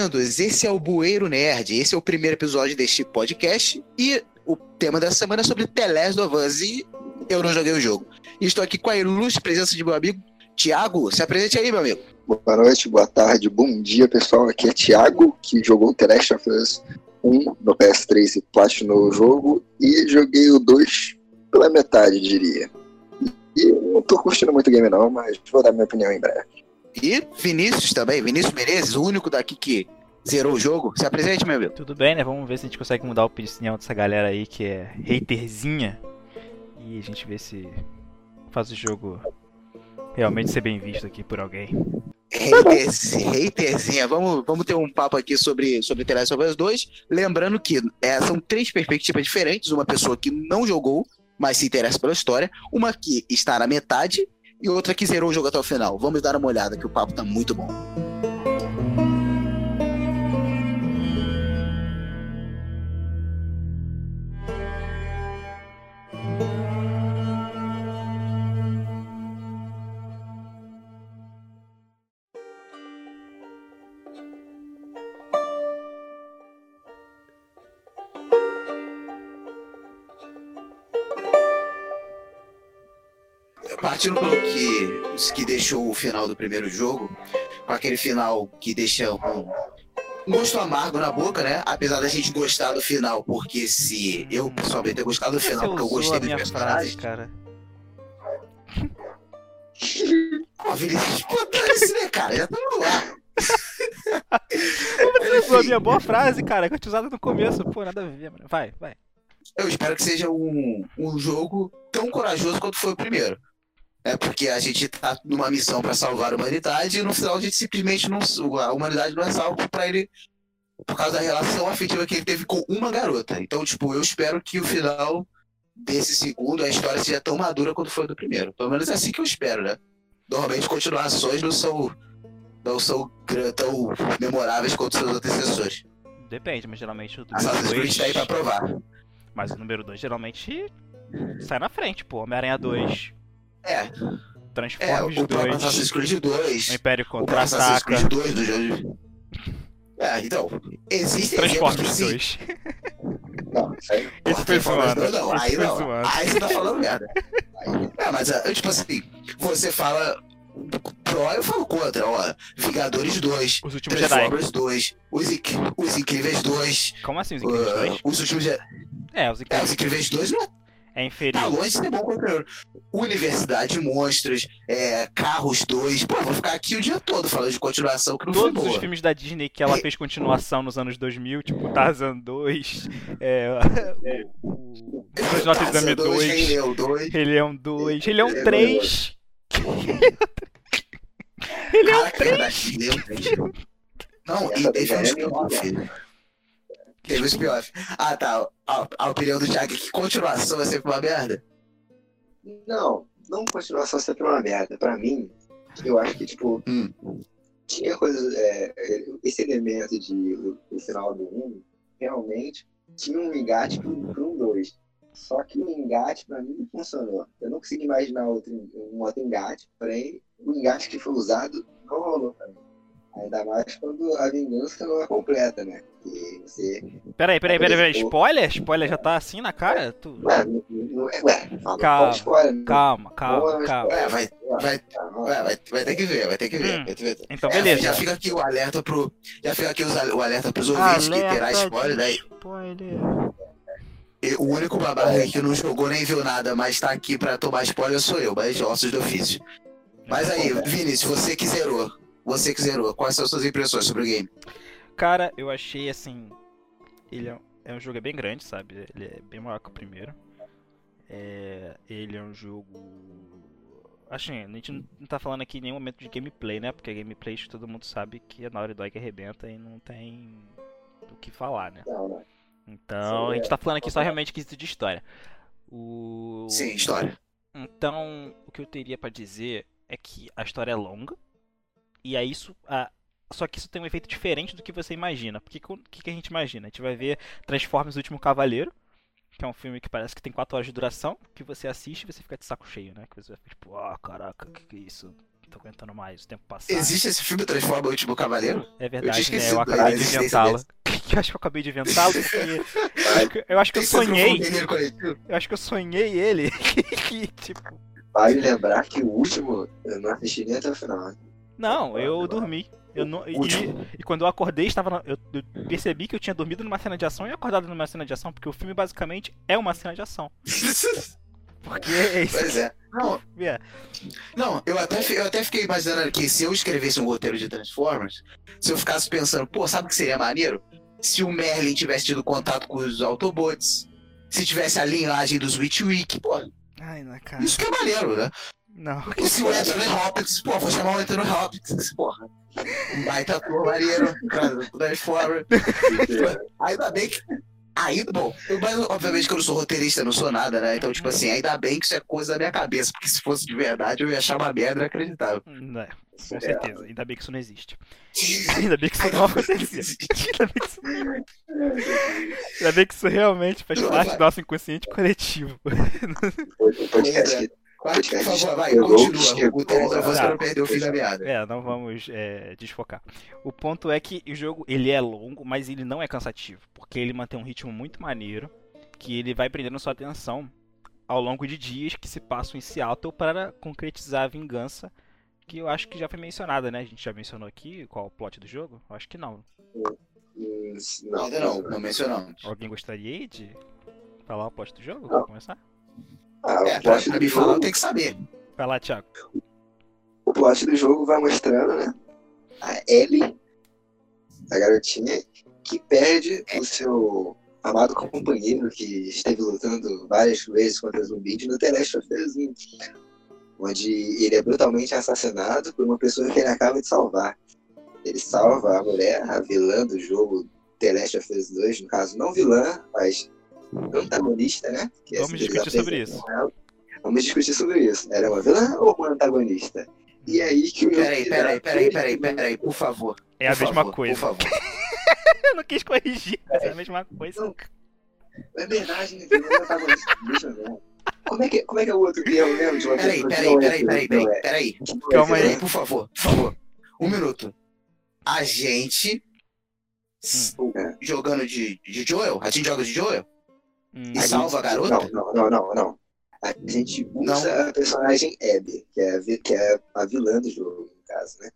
Bem-vindos, esse é o Bueiro Nerd, esse é o primeiro episódio deste podcast e o tema dessa semana é sobre The Last of Us e eu não joguei o jogo. Estou aqui com a ilustre presença de meu amigo Tiago, se apresente aí, meu amigo. Boa noite, boa tarde, bom dia, pessoal. Aqui é Thiago, que jogou The Last of Us 1 no PS3 e platinou o jogo, e joguei o 2 pela metade, diria. E não tô curtindo muito o game não, mas vou dar minha opinião em breve. E Vinícius também, Vinícius Menezes, o único daqui que zerou o jogo. Se apresente, meu amigo. Tudo bem, né? Vamos ver se a gente consegue mudar a opinião dessa galera aí que é haterzinha. E a gente vê se faz o jogo realmente ser bem visto aqui por alguém. Haters, haterzinha, vamos, vamos ter um papo aqui sobre, sobre The Last of Us 2. Lembrando que é, são três perspectivas diferentes: uma pessoa que não jogou, mas se interessa pela história, uma que está na metade e outra que zerou o jogo até o final. Vamos dar uma olhada, que o papo tá muito bom. Partindo pelo que, que deixou o final do primeiro jogo, com aquele final que deixa um, um gosto amargo na boca, né? Apesar da gente gostar do final, porque se eu pessoalmente ter gostado do final, porque eu gostei dos personagens. cara. Ó, Vinícius, isso, né, cara? Já estamos no ar. Você usou a minha boa frase, cara? Que eu tinha usado no começo. Pô, nada a ver, mano. Vai, vai. Eu espero que seja um, um jogo tão corajoso quanto foi o primeiro. É porque a gente tá numa missão para salvar a humanidade e no final a gente simplesmente não. A humanidade não é salva para ele por causa da relação afetiva que ele teve com uma garota. Então, tipo, eu espero que o final desse segundo, a história seja tão madura quanto foi do primeiro. Pelo menos é assim que eu espero, né? Normalmente continuações não são, não são tão memoráveis quanto seus antecessores. Depende, mas geralmente o Assassin's Creed tá aí pra provar. Mas o número 2 geralmente sai na frente, pô. Homem-Aranha 2. É. Transformers é, o 2. Assassin's Creed 2. O Império O Assassin's. Creed 2 do jogo. É, então, existem Transformers exemplos que sim. 2. Não, isso aí, Esse foi zoando. Não, aí não. zoando. Aí você tá falando merda. É, mas, é, tipo assim, você fala pró, eu falo contra, ó. Vingadores 2, Os últimos Jedi. Transformers 2, os, Inc- os Incríveis 2, Como assim, os Incríveis uh, 2? os últimos Jedi. É, os É, os Incríveis Incríveis 2 não é tá inferior. longe de ser bom contra o primeiro. Universidade de Monstros, é, Carros 2. Pô, vou ficar aqui o dia todo falando de continuação que não foi Todos os boa. filmes da Disney que ela fez continuação nos anos 2000, tipo Tarzan 2, é, o o Os Notas do Exame Tarzan 2, Rei 2, Leão 2. Rei Leão 2, Rei Leão Rei Leão 3. Rei Leão Caraca, é verdade, Rei Leão 3. Não, e teve um é spin-off. Teve um spin-off. Ah, tá. A, a opinião do Jack é que continuação é sempre uma merda. Não, não continuação sempre uma merda. Pra mim, eu acho que, tipo, Hum. tinha coisas. é, esse elemento de o final do 1 realmente tinha um engate pro, pro 2. Só que o engate pra mim não funcionou. Eu não consigo imaginar outro, um outro engate, porém o engate que foi usado não rolou pra mim. Ainda mais quando a vingança não é completa, né? E você. Peraí, peraí, peraí, peraí. Spoiler? Spoiler já tá assim na cara? Tu... Ué, não, é. Calma, spoiler, né? Calma, calma, é calma. É, vai, vai, vai, vai, ter que ver, vai ter que ver. Hum. vai ter que ver. Então, É, beleza. já fica aqui o alerta pro. Já fica aqui o alerta pros ouvintes que terá spoiler, né? Spoiler. E O único babaca que não jogou nem viu nada, mas tá aqui pra tomar spoiler sou eu, mas ossos do ofício. Mas aí, Vinícius, você que zerou. Você que zerou. Quais são as suas impressões sobre o game? Cara, eu achei assim. Ele é, um- é um jogo bem grande, sabe? Ele é bem maior que o primeiro. É, ele é um jogo. Assim, a gente não tá falando aqui em nenhum momento de gameplay, né? Porque gameplay todo mundo sabe que a Naughty Dog arrebenta e não tem o que falar, né? Não. Então a gente é. tá falando aqui só realmente quesito de história. O... Sim, história. Então, o que eu teria pra dizer é que a história é longa. E é isso. a- Só que isso tem um efeito diferente do que você imagina. Porque o que, que a gente imagina? A gente vai ver Transformers O Último Cavaleiro. Que é um filme que parece que tem 4 horas de duração. Que você assiste e você fica de saco cheio, né? Que você fica tipo, ah, caraca, que que é isso? tô aguentando mais o tempo passar. Existe esse filme Transforma o Último Cavaleiro? É Eu verdade, tinha né? Eu acabei de inventá-la. Eu acho que eu acabei de inventá-lo porque. Eu acho que eu sonhei. Eu acho que eu sonhei ele. que, tipo. Vale lembrar que o último eu não assisti nem até o final. Não, eu dormi. Eu não, e, e quando eu acordei, estava na- eu, eu percebi que eu tinha dormido numa cena de ação e acordado numa cena de ação, porque o filme basicamente é uma cena de ação. Porque é isso. pois é. Não, é. Não, eu até, eu até fiquei imaginando que se eu escrevesse um roteiro de Transformers, se eu ficasse pensando, pô, sabe o que seria maneiro? Se o Merlin tivesse tido contato com os Autobots, se tivesse a linhagem dos Witwick, pô, Ai, na cara. isso que é maneiro, né? Não. Porque se o Anthony Hopkins, pô, vou chamar o Anthony Hopkins, porra. Um baita ator maneiro, cara, do Transformers. Ainda bem que. Ainda, bom, eu, mas obviamente que eu não sou roteirista, não sou nada, né? Então, tipo assim, ainda bem que isso é coisa da minha cabeça, porque se fosse de verdade eu ia achar uma merda inacreditável. É, com certeza. Ainda bem que isso não existe. Ainda bem que isso não aconteceu. Ainda bem que isso, ainda bem que isso realmente faz parte do nosso inconsciente coletivo. O podcast Vai, por favor, vai, Chegou, continua. O você tá. não perdeu o fim da meada. É, não vamos é, desfocar. O ponto é que o jogo ele é longo, mas ele não é cansativo, porque ele mantém um ritmo muito maneiro, que ele vai prendendo sua atenção ao longo de dias que se passam em Seattle para concretizar a vingança, que eu acho que já foi mencionada, né? A gente já mencionou aqui qual é o plot do jogo? Eu acho que não. Não, Ainda não, não mencionamos. Alguém gostaria de falar o plot do jogo? Não. Começar? Ah, É, o, plot do falar, jogo, tenho que saber. Vai lá, Thiago. o plot do jogo vai mostrando, né? A Ellie, a garotinha, que perde o seu amado companheiro que esteve lutando várias vezes contra zumbis no The Last of Us 1, onde ele é brutalmente assassinado por uma pessoa que ele acaba de salvar. Ele salva a mulher, a vilã do jogo The Last of Us 2, no caso, não vilã, mas antagonista, né? Que Vamos discutir sobre ela. Vamos discutir sobre isso. Era uma vilã ou uma antagonista? E aí que o meu Peraí, peraí, peraí, peraí, peraí, por favor. É a mesma favor, coisa. Por favor. Eu não quis corrigir, mas é a mesma coisa. É verdade, né? Vilã antagonista. Deixa eu ver. Como é que, como é, que é o outro termo mesmo? de uma Peraí, peraí, é peraí, peraí, peraí, peraí. Calma aí. Peraí, por favor, por favor. Um minuto. A gente s- É. jogando de, de Joel? A gente joga de Joel? Hum, E salva a garota? Não, não, não, não, não. A gente usa a personagem Abby, que é, que é a vilã do jogo, no caso, né?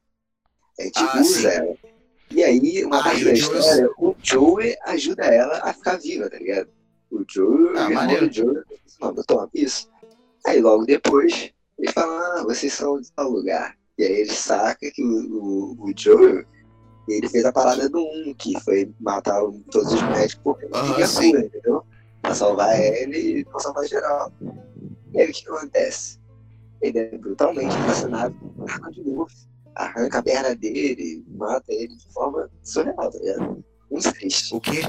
A gente Ah, usa sim. ela. E aí, uma Ah, parte da o Joel- história, o Joey ajuda ela a ficar viva, tá ligado? O Joey, Ah, o Joey, mano, toma isso. Aí logo depois, ele fala, ah, vocês são de tal lugar. E aí ele saca que o, o, o Joey, ele fez a parada do 1, que foi matar todos os médicos porque não Ah, queria sim. cura, entendeu? Pra salvar ele e pra salvar geral. E aí o que acontece? Ele é brutalmente assassinado por arma de golfe. Arranca a perna dele, mata ele de forma surreal, tá ligado? Um triste. O quê?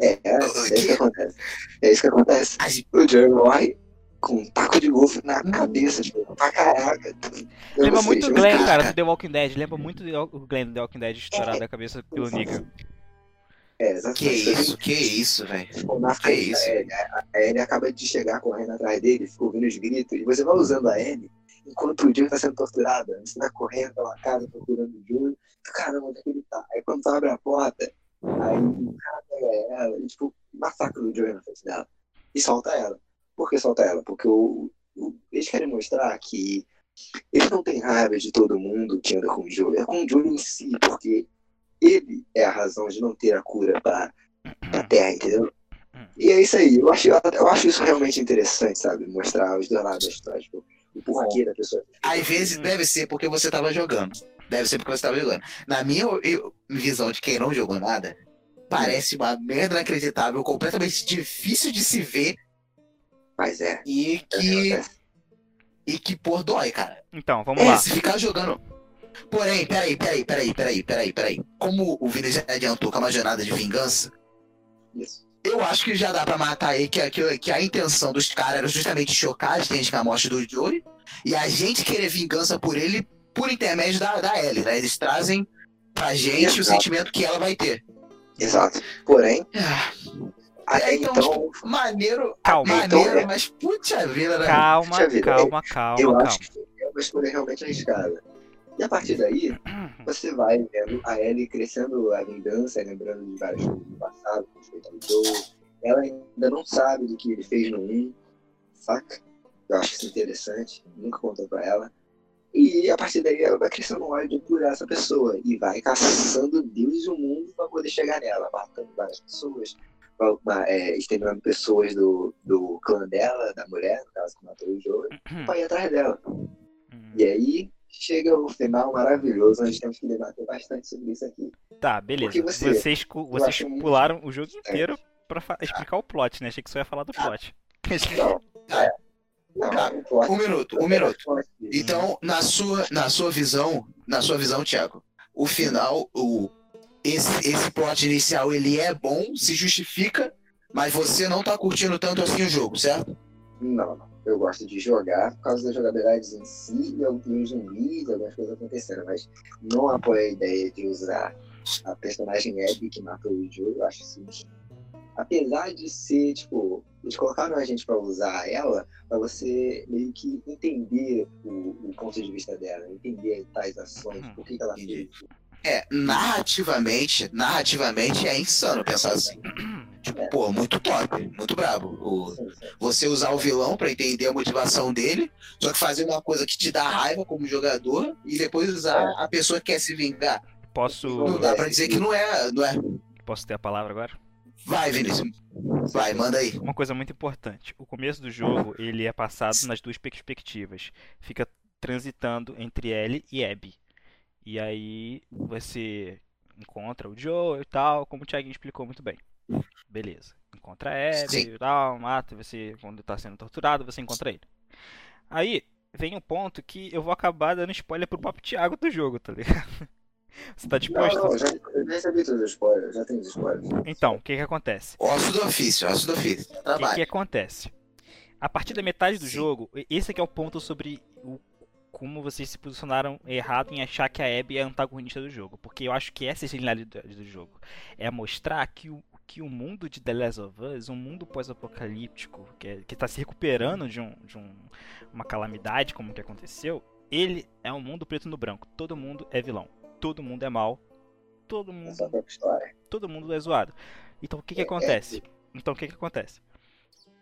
É, é, O isso que acontece. É isso que acontece. A gente- O Joey morre com um taco de golfe na cabeça, tipo, pra caraca. Eu Lembra sei, muito o tipo, Glenn, cara, do The Walking Dead. Lembra muito o Glenn do The Walking Dead estourado a cabeça pelo Nigga. É, Que exatamente. isso, que isso, velho. Que isso? da Ellie. A Ellie acaba de chegar correndo atrás dele, fica ouvindo os gritos, e você vai usando a Ellie enquanto o Joey tá sendo torturado. Você vai correndo pela casa procurando o Joey. Caramba, onde é que ele tá? Aí quando tu abre a porta, aí o cara pega ela e, tipo, massacra o Joey na frente dela. E solta ela. Por que solta ela? Porque o, o- eles querem mostrar que ele não tem raiva de todo mundo que anda com o Joey. É com o Joey em si, porque ele é a razão de não ter a cura pra, pra Terra, entendeu? E é isso aí. Eu acho, eu acho isso realmente interessante, sabe? Mostrar os dois lados da história. Tipo, o porquê da pessoa. Às vezes deve ser porque você tava jogando. Deve ser porque você tava jogando. Na minha eu- visão de quem não jogou nada, parece uma merda inacreditável, completamente difícil de se ver Mas é. e que, e que por dói, cara. Então, vamos É, lá. se ficar jogando. Porém, peraí, peraí, peraí, peraí, peraí, peraí. Como o Vini já adiantou com uma jornada de vingança, Isso. eu acho que já dá pra matar aí que, que, que a intenção dos caras era justamente chocar a gente com a morte do Joey e a gente querer vingança por ele por intermédio da, da Ellie, né? Eles trazem pra gente o Exato. sentimento que ela vai ter. Exato. Porém, Ah, até então, então, Maneiro, Calma. maneiro, Então, é. mas puta vida, né? Calma, ver, calma, calma, eu calma. acho que eu uma escolha realmente arriscada. E a partir daí, você vai vendo a Ellie crescendo a vingança, lembrando de várias coisas do passado, com respeito ao Joe. Ela ainda não sabe do que ele fez no 1, saca? Eu acho isso interessante, nunca contou pra ela. E a partir daí ela vai crescendo ódio por essa pessoa e vai caçando Deus e o mundo para poder chegar nela, matando várias pessoas, é, exterminando pessoas do, do clã dela, da mulher, no caso que matou o Joe, para ir atrás dela. E aí chega o final maravilhoso, nós temos que debater bastante sobre isso aqui. Tá, beleza. Você, vocês vocês pularam muito... o jogo inteiro pra explicar o plot, né? Achei que você ia falar do plot. Não, é. Não, plot... um minuto, um minuto. Então, na sua, na sua visão, na sua visão, Thiago, o final, o, esse, esse plot inicial, ele é bom, se justifica, mas você não tá curtindo tanto assim o jogo, certo? Não, não eu gosto de jogar por causa das jogabilidades em si e alguns zumbis, algumas coisas acontecendo, mas não apoio a ideia de usar a personagem Abby que matou o Joe, eu acho isso apesar de ser, tipo, eles colocaram a gente para usar ela para você meio que entender o, o, ponto de vista dela, entender tais ações, por que, que ela fez. É, narrativamente, narrativamente é insano pensar assim. Tipo, pô, muito top, muito brabo. O, você usar o vilão para entender a motivação dele, só que fazer uma coisa que te dá raiva como jogador e depois usar é. a pessoa que quer se vingar. Posso. Não dá pra dizer que não é, não é. Posso ter a palavra agora? Vai, Vinícius. Vai, manda aí. Uma coisa muito importante. O começo do jogo, ele é passado nas duas perspectivas. Fica transitando entre Ellie e Abby. E aí você encontra o Joe e tal, como o Thiago explicou muito bem. Beleza. Encontra Ed e tal, mata, você, quando tá sendo torturado, você encontra ele. Aí, vem um ponto que eu vou acabar dando spoiler pro próprio Thiago do jogo, tá ligado? Você tá disposto? Não, não, já recebi todos os spoilers, já tem os spoilers. Então, o que que acontece? Osso do ofício, osso do ofício. O que que acontece? A partir da metade do Sim. jogo, esse aqui é o ponto sobre o como vocês se posicionaram errado em achar que a Abby é a antagonista do jogo. Porque eu acho que essa é a genialidade do jogo. É mostrar que o, que o mundo de The Last of Us, um mundo pós-apocalíptico, que é, está se recuperando de, um, de um, uma calamidade como que aconteceu, ele é um mundo preto no branco. Todo mundo é vilão. Todo mundo é mal. Todo mundo. Todo mundo é zoado. Então o que, que é, acontece? É. Então o que, que acontece?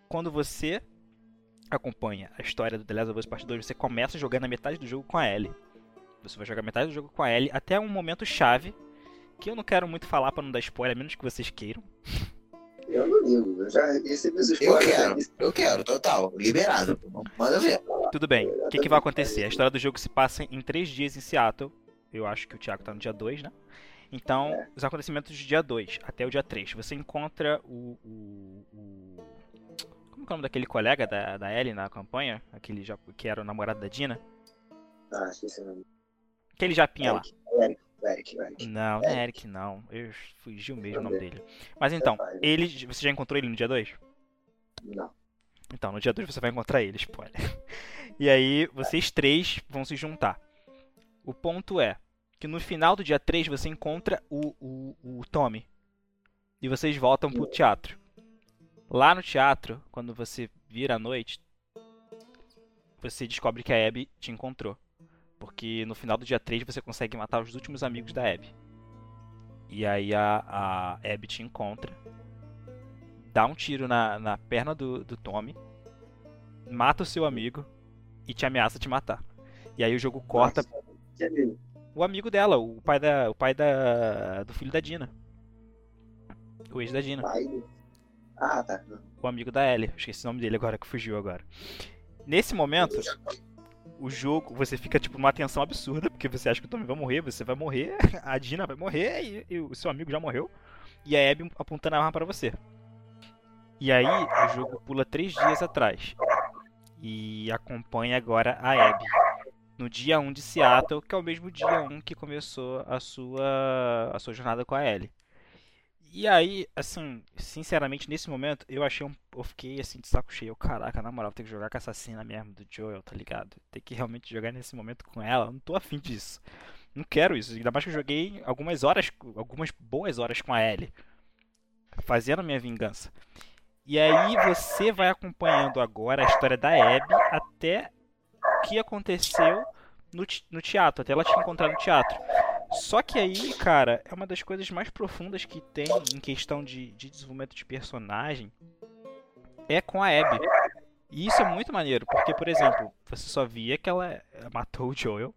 Quando você acompanha a história do The Last of Us Part 2, você começa jogando a metade do jogo com a Ellie. Você vai jogar metade do jogo com a Ellie até um momento chave que eu não quero muito falar para não dar spoiler, a menos que vocês queiram. Eu não ligo, eu já recebi os spoilers. Eu quero, eu quero, total, liberado. Manda ver. Tudo bem, o que, que vai acontecer? A história do jogo se passa em três dias em Seattle. Eu acho que o Thiago tá no dia 2, né? Então, é. os acontecimentos do dia 2 até o dia 3. Você encontra o, o, o. Como é o nome daquele colega da, da Ellie na campanha? Aquele já, que era o namorado da Dina? Ah, esqueci o nome. Aquele japinha Eric, lá. Eric. Eric, Eric. Não, não é Eric não. Eu fugiu mesmo o nome dele. Mas então, ele. Você já encontrou ele no dia 2? Não. Então, no dia 2 você vai encontrar ele, spoiler. E aí, vocês três vão se juntar. O ponto é que no final do dia 3 você encontra o, o, o Tommy. E vocês voltam pro teatro. Lá no teatro, quando você vira à noite, você descobre que a Abby te encontrou. Porque no final do dia 3 você consegue matar os últimos amigos da Abby. E aí a, a Abby te encontra, dá um tiro na, na perna do, do Tommy, mata o seu amigo e te ameaça te matar. E aí o jogo corta. Nossa, o amigo dela, o pai da. O pai da. do filho da Dina. O ex da Dina. Ah, tá. O amigo da Ellie. Esqueci o nome dele agora que fugiu agora. Nesse momento, o jogo, você fica tipo numa tensão absurda, porque você acha que o Tommy vai morrer, você vai morrer, a Dina vai morrer e, e o seu amigo já morreu. E a Abby apontando a arma para você. E aí o jogo pula três dias atrás. E acompanha agora a Abby. No dia 1 de Seattle, que é o mesmo dia 1 que começou a sua, a sua jornada com a Ellie. E aí, assim, sinceramente, nesse momento, eu achei um. Eu fiquei assim de saco cheio. Caraca, na moral, tem que jogar com essa cena mesmo do Joel, tá ligado? Tem que realmente jogar nesse momento com ela. Não tô afim disso. Não quero isso. Ainda mais que eu joguei algumas horas, algumas boas horas com a Ellie. Fazendo a minha vingança. E aí você vai acompanhando agora a história da Abby até que aconteceu no, no teatro, até ela te encontrar no teatro. Só que aí, cara, é uma das coisas mais profundas que tem em questão de, de desenvolvimento de personagem é com a Abby. E isso é muito maneiro, porque, por exemplo, você só via que ela matou o Joel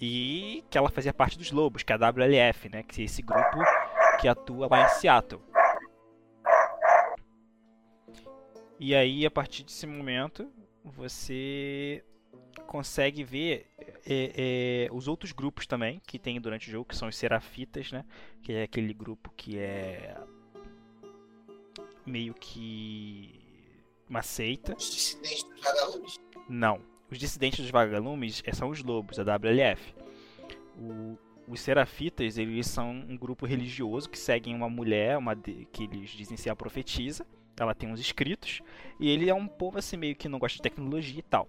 e que ela fazia parte dos Lobos, que é a WLF, né? Que é esse grupo que atua lá em Seattle. E aí, a partir desse momento, você consegue ver é, é, os outros grupos também que tem durante o jogo, que são os Serafitas, né? Que é aquele grupo que é meio que uma seita. Os dissidentes dos vagalumes. Não. Os dissidentes dos vagalumes é, são os lobos, a WLF. O, os serafitas, eles são um grupo religioso que seguem uma mulher, uma de, que eles dizem ser a profetisa. Ela tem uns escritos. E ele é um povo assim meio que não gosta de tecnologia e tal.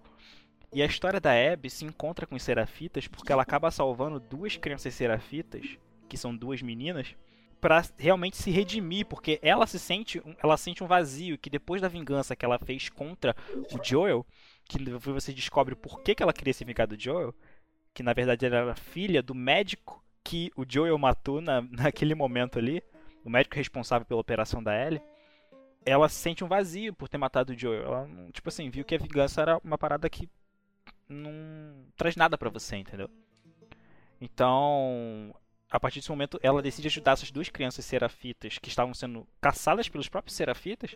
E a história da Abby se encontra com os serafitas porque ela acaba salvando duas crianças serafitas, que são duas meninas, para realmente se redimir, porque ela se sente, ela sente um vazio que depois da vingança que ela fez contra o Joel, que você descobre por que, que ela queria se vingar do Joel, que na verdade era filha do médico que o Joel matou na, naquele momento ali, o médico responsável pela operação da Ellie, ela sente um vazio por ter matado o Joel. Ela, tipo assim, viu que a vingança era uma parada que não traz nada para você, entendeu? Então, a partir desse momento, ela decide ajudar essas duas crianças serafitas que estavam sendo caçadas pelos próprios serafitas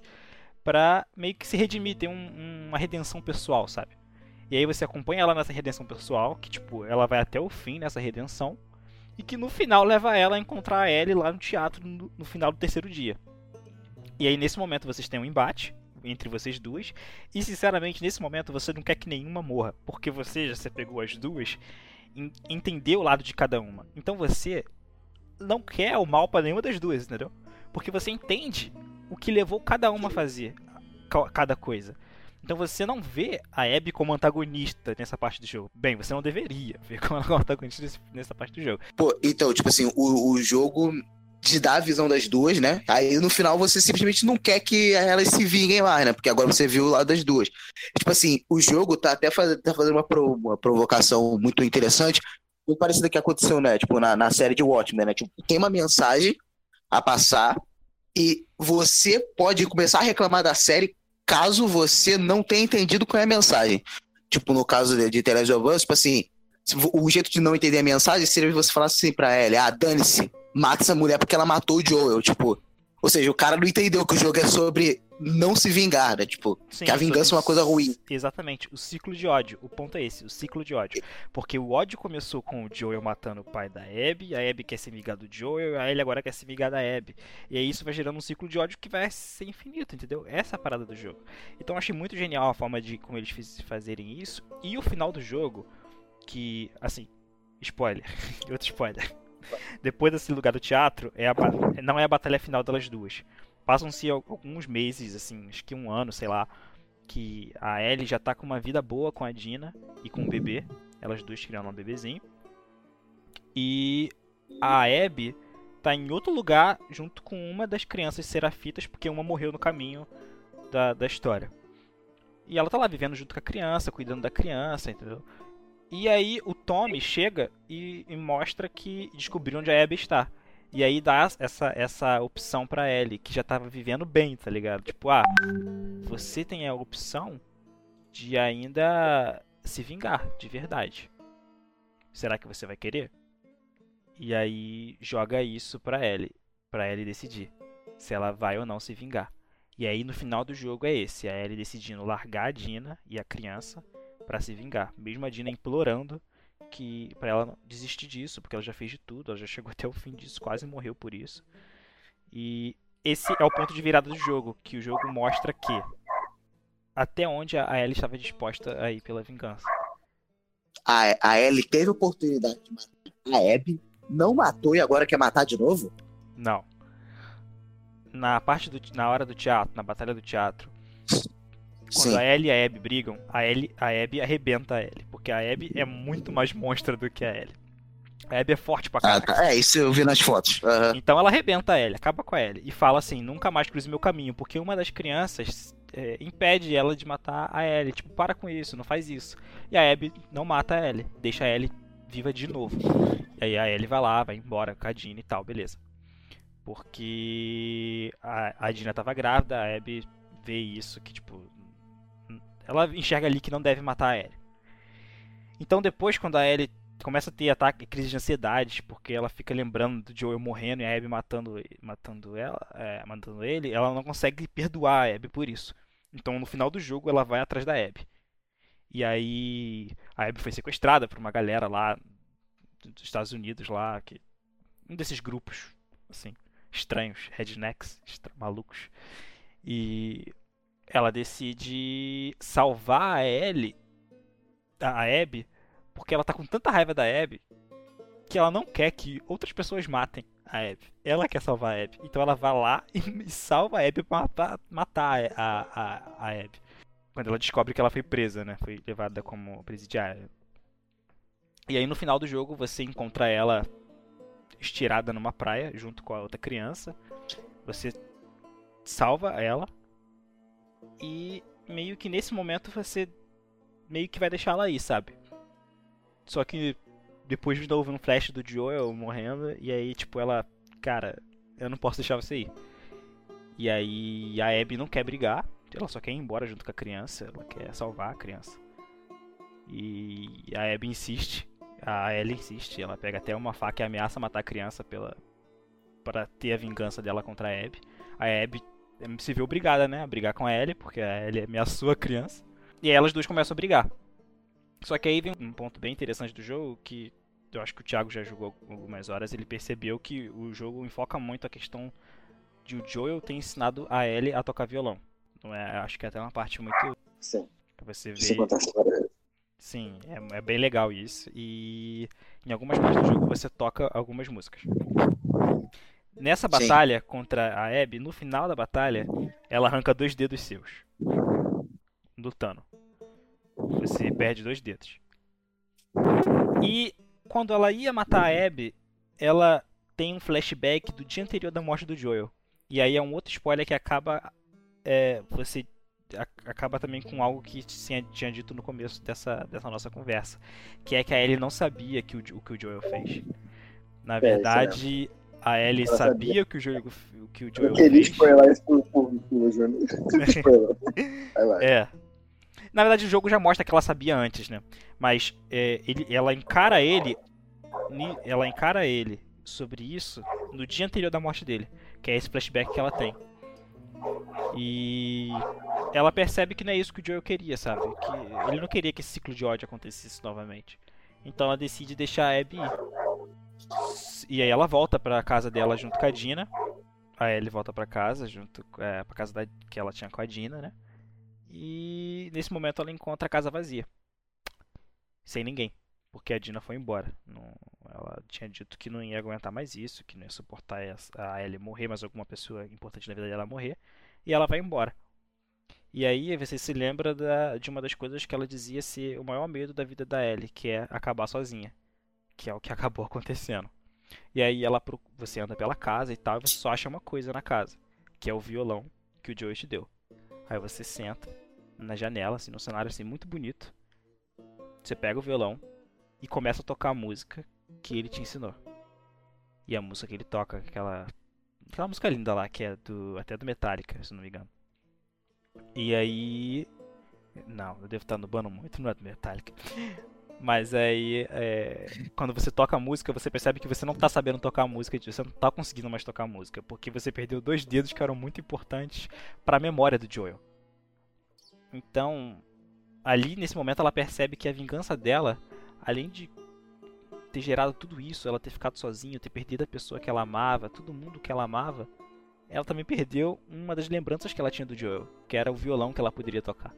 para meio que se redimir, ter um, uma redenção pessoal, sabe? E aí você acompanha ela nessa redenção pessoal, que tipo, ela vai até o fim nessa redenção, e que no final leva ela a encontrar a Ellie lá no teatro no, no final do terceiro dia. E aí nesse momento vocês têm um embate entre vocês duas, e sinceramente nesse momento você não quer que nenhuma morra, porque você já se pegou as duas entender o lado de cada uma. Então você não quer o mal para nenhuma das duas, entendeu? Porque você entende o que levou cada uma a fazer cada coisa. Então você não vê a Abby como antagonista nessa parte do jogo. Bem, você não deveria ver como antagonista nessa parte do jogo. Pô, então, tipo assim, o, o jogo te dá a visão das duas, né? Aí no final você simplesmente não quer que elas se vinguem mais, né? Porque agora você viu o lado das duas. Tipo assim, o jogo tá até faz, tá fazendo uma, pro, uma provocação muito interessante, muito parecida que aconteceu, né? Tipo, na, na série de Watchmen, né? Tipo, tem uma mensagem a passar e você pode começar a reclamar da série caso você não tenha entendido qual é a mensagem. Tipo, no caso de, de Us, tipo assim, o jeito de não entender a mensagem seria você falar assim pra ela, ah, dane-se, mata essa mulher porque ela matou o Joel, tipo. Ou seja, o cara não entendeu que o jogo é sobre não se vingar, né? Tipo, Sim, que a vingança é uma coisa ruim. Exatamente, o ciclo de ódio. O ponto é esse, o ciclo de ódio. Porque o ódio começou com o Joel matando o pai da Abby, a Abby quer se vingar do Joel, a ele agora quer se vingar da Abby. E aí isso vai gerando um ciclo de ódio que vai ser infinito, entendeu? Essa é a parada do jogo. Então eu achei muito genial a forma de como eles fazerem isso. E o final do jogo, que, assim, spoiler, outro spoiler depois desse lugar do teatro, é a, não é a batalha final delas duas. Passam-se alguns meses, assim, acho que um ano, sei lá, que a Ellie já tá com uma vida boa com a Dina e com o bebê. Elas duas criando um bebezinho. E a Abby tá em outro lugar junto com uma das crianças serafitas, porque uma morreu no caminho da, da história. E ela tá lá vivendo junto com a criança, cuidando da criança, entendeu? E aí o Tommy chega e, e mostra que descobriu onde a Abby está. E aí dá essa, essa opção pra Ellie, que já tava vivendo bem, tá ligado? Tipo, ah, você tem a opção de ainda se vingar, de verdade. Será que você vai querer? E aí joga isso pra Ellie, pra Ellie decidir se ela vai ou não se vingar. E aí no final do jogo é esse, a Ellie decidindo largar a Dina e a criança para se vingar. Mesmo a Dina implorando que para ela desistir disso, porque ela já fez de tudo, ela já chegou até o fim disso, quase morreu por isso. E esse é o ponto de virada do jogo, que o jogo mostra que até onde a Ellie estava disposta a ir pela vingança. A, a Ellie teve a oportunidade de matar a Abby, não matou e agora quer matar de novo? Não. Na parte do na hora do teatro, na batalha do teatro, quando Sim. a Ellie e a Abby brigam, a, Ellie, a Abby arrebenta a Ellie. Porque a Abby é muito mais monstra do que a Ellie. A Abby é forte pra caralho. Ah. É, isso eu vi nas fotos. Uhum. Então ela arrebenta a Ellie, acaba com a Ellie. E fala assim, nunca mais cruze meu caminho. Porque uma das crianças é, impede ela de matar a Ellie. Tipo, para com isso, não faz isso. E a Abby não mata a Ellie, deixa a Ellie viva de novo. E aí a Ellie vai lá, vai embora com a Dina e tal, beleza. Porque a, a Dina tava grávida, a Abby vê isso, que tipo. Ela enxerga ali que não deve matar a Ellie. Então depois, quando a Ellie começa a ter ataque, crise de ansiedade, porque ela fica lembrando do Joel morrendo e a Abby matando, matando ela, é, matando ele, ela não consegue perdoar a Abby por isso. Então no final do jogo ela vai atrás da Abby. E aí a Abby foi sequestrada por uma galera lá dos Estados Unidos lá, que um desses grupos assim, estranhos, rednecks, malucos. E ela decide salvar a Ellie, a Abby, porque ela tá com tanta raiva da Abby que ela não quer que outras pessoas matem a Abby. Ela quer salvar a Abby. Então ela vai lá e salva a Abby pra matar, a, a, a Abby. Quando ela descobre que ela foi presa, né? Foi levada como presidiária. E aí no final do jogo você encontra ela estirada numa praia junto com a outra criança. Você salva ela e meio que nesse momento você meio que vai deixar ela aí, sabe? Só que depois de novo um flash do Joel morrendo e aí tipo ela, cara, eu não posso deixar você ir. E aí a Abby não quer brigar, ela só quer ir embora junto com a criança, ela quer salvar a criança. E a Abby insiste a Ellie insiste, ela pega até uma faca e ameaça matar a criança pela para ter a vingança dela contra a Abby. A Abby se vê obrigada, né, a brigar com a Ellie, porque a Ellie ameaçou a criança. E aí elas duas começam a brigar. Só que aí vem um ponto bem interessante do jogo que eu acho que o Thiago já jogou algumas horas, ele percebeu que o jogo enfoca muito a questão de o Joel ter ensinado a Ellie a tocar violão. Não é, acho que é até uma parte muito Sim. você vê Você a história. Sim, é, é, bem legal isso. E em algumas partes do jogo você toca algumas músicas. Nessa batalha Sim. contra a Abby, no final da batalha, ela arranca dois dedos seus. Lutando. Você perde dois dedos. E quando ela ia matar a Abby, ela tem um flashback do dia anterior da morte do Joel. E aí é um outro spoiler que acaba é, você acaba também com algo que tinha dito no começo dessa, dessa nossa conversa, que é que a Ellie não sabia que o, o que o Joel fez. Na é, verdade, é, a Ellie sabia, sabia que o Joel, que o Joel eu queria spoiler isso pro público, É. Na verdade, o jogo já mostra que ela sabia antes, né? Mas é, ele, ela encara ele, ela encara ele sobre isso no dia anterior da morte dele, que é esse flashback que ela tem. E ela percebe que não é isso que o Joel queria, sabe? Que ele não queria que esse ciclo de ódio acontecesse novamente. Então ela decide deixar a Abby ir. E aí ela volta pra casa dela junto com a Dina. A Ellie volta pra casa, junto é, pra casa da, que ela tinha com a Dina, né? E nesse momento ela encontra a casa vazia. Sem ninguém. Porque a Dina foi embora. Não, ela tinha dito que não ia aguentar mais isso, que não ia suportar a Ellie morrer, mas alguma pessoa importante na vida dela morrer. E ela vai embora. E aí você se lembra da, de uma das coisas que ela dizia ser o maior medo da vida da Ellie, que é acabar sozinha. Que é o que acabou acontecendo. E aí ela você anda pela casa e tal, e você só acha uma coisa na casa, que é o violão que o Joey te deu. Aí você senta na janela, assim, num cenário assim muito bonito. Você pega o violão e começa a tocar a música que ele te ensinou. E a música que ele toca, aquela aquela música linda lá, que é do até do Metallica, se não me engano. E aí. Não, eu devo estar nubando muito, não é do Metallica. Mas aí, é, quando você toca a música, você percebe que você não está sabendo tocar a música, você não está conseguindo mais tocar a música, porque você perdeu dois dedos que eram muito importantes para a memória do Joel. Então, ali nesse momento ela percebe que a vingança dela, além de ter gerado tudo isso, ela ter ficado sozinha, ter perdido a pessoa que ela amava, todo mundo que ela amava, ela também perdeu uma das lembranças que ela tinha do Joel, que era o violão que ela poderia tocar.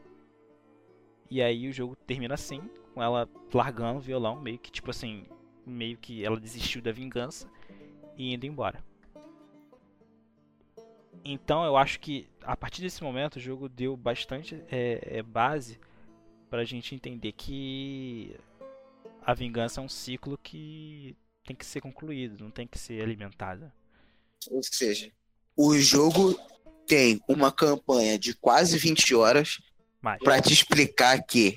E aí o jogo termina assim, com ela largando o violão, meio que tipo assim, meio que ela desistiu da vingança e indo embora. Então eu acho que a partir desse momento o jogo deu bastante é, é base para a gente entender que a vingança é um ciclo que tem que ser concluído, não tem que ser alimentado. Ou seja, o jogo tem uma campanha de quase 20 horas Mas, pra te explicar que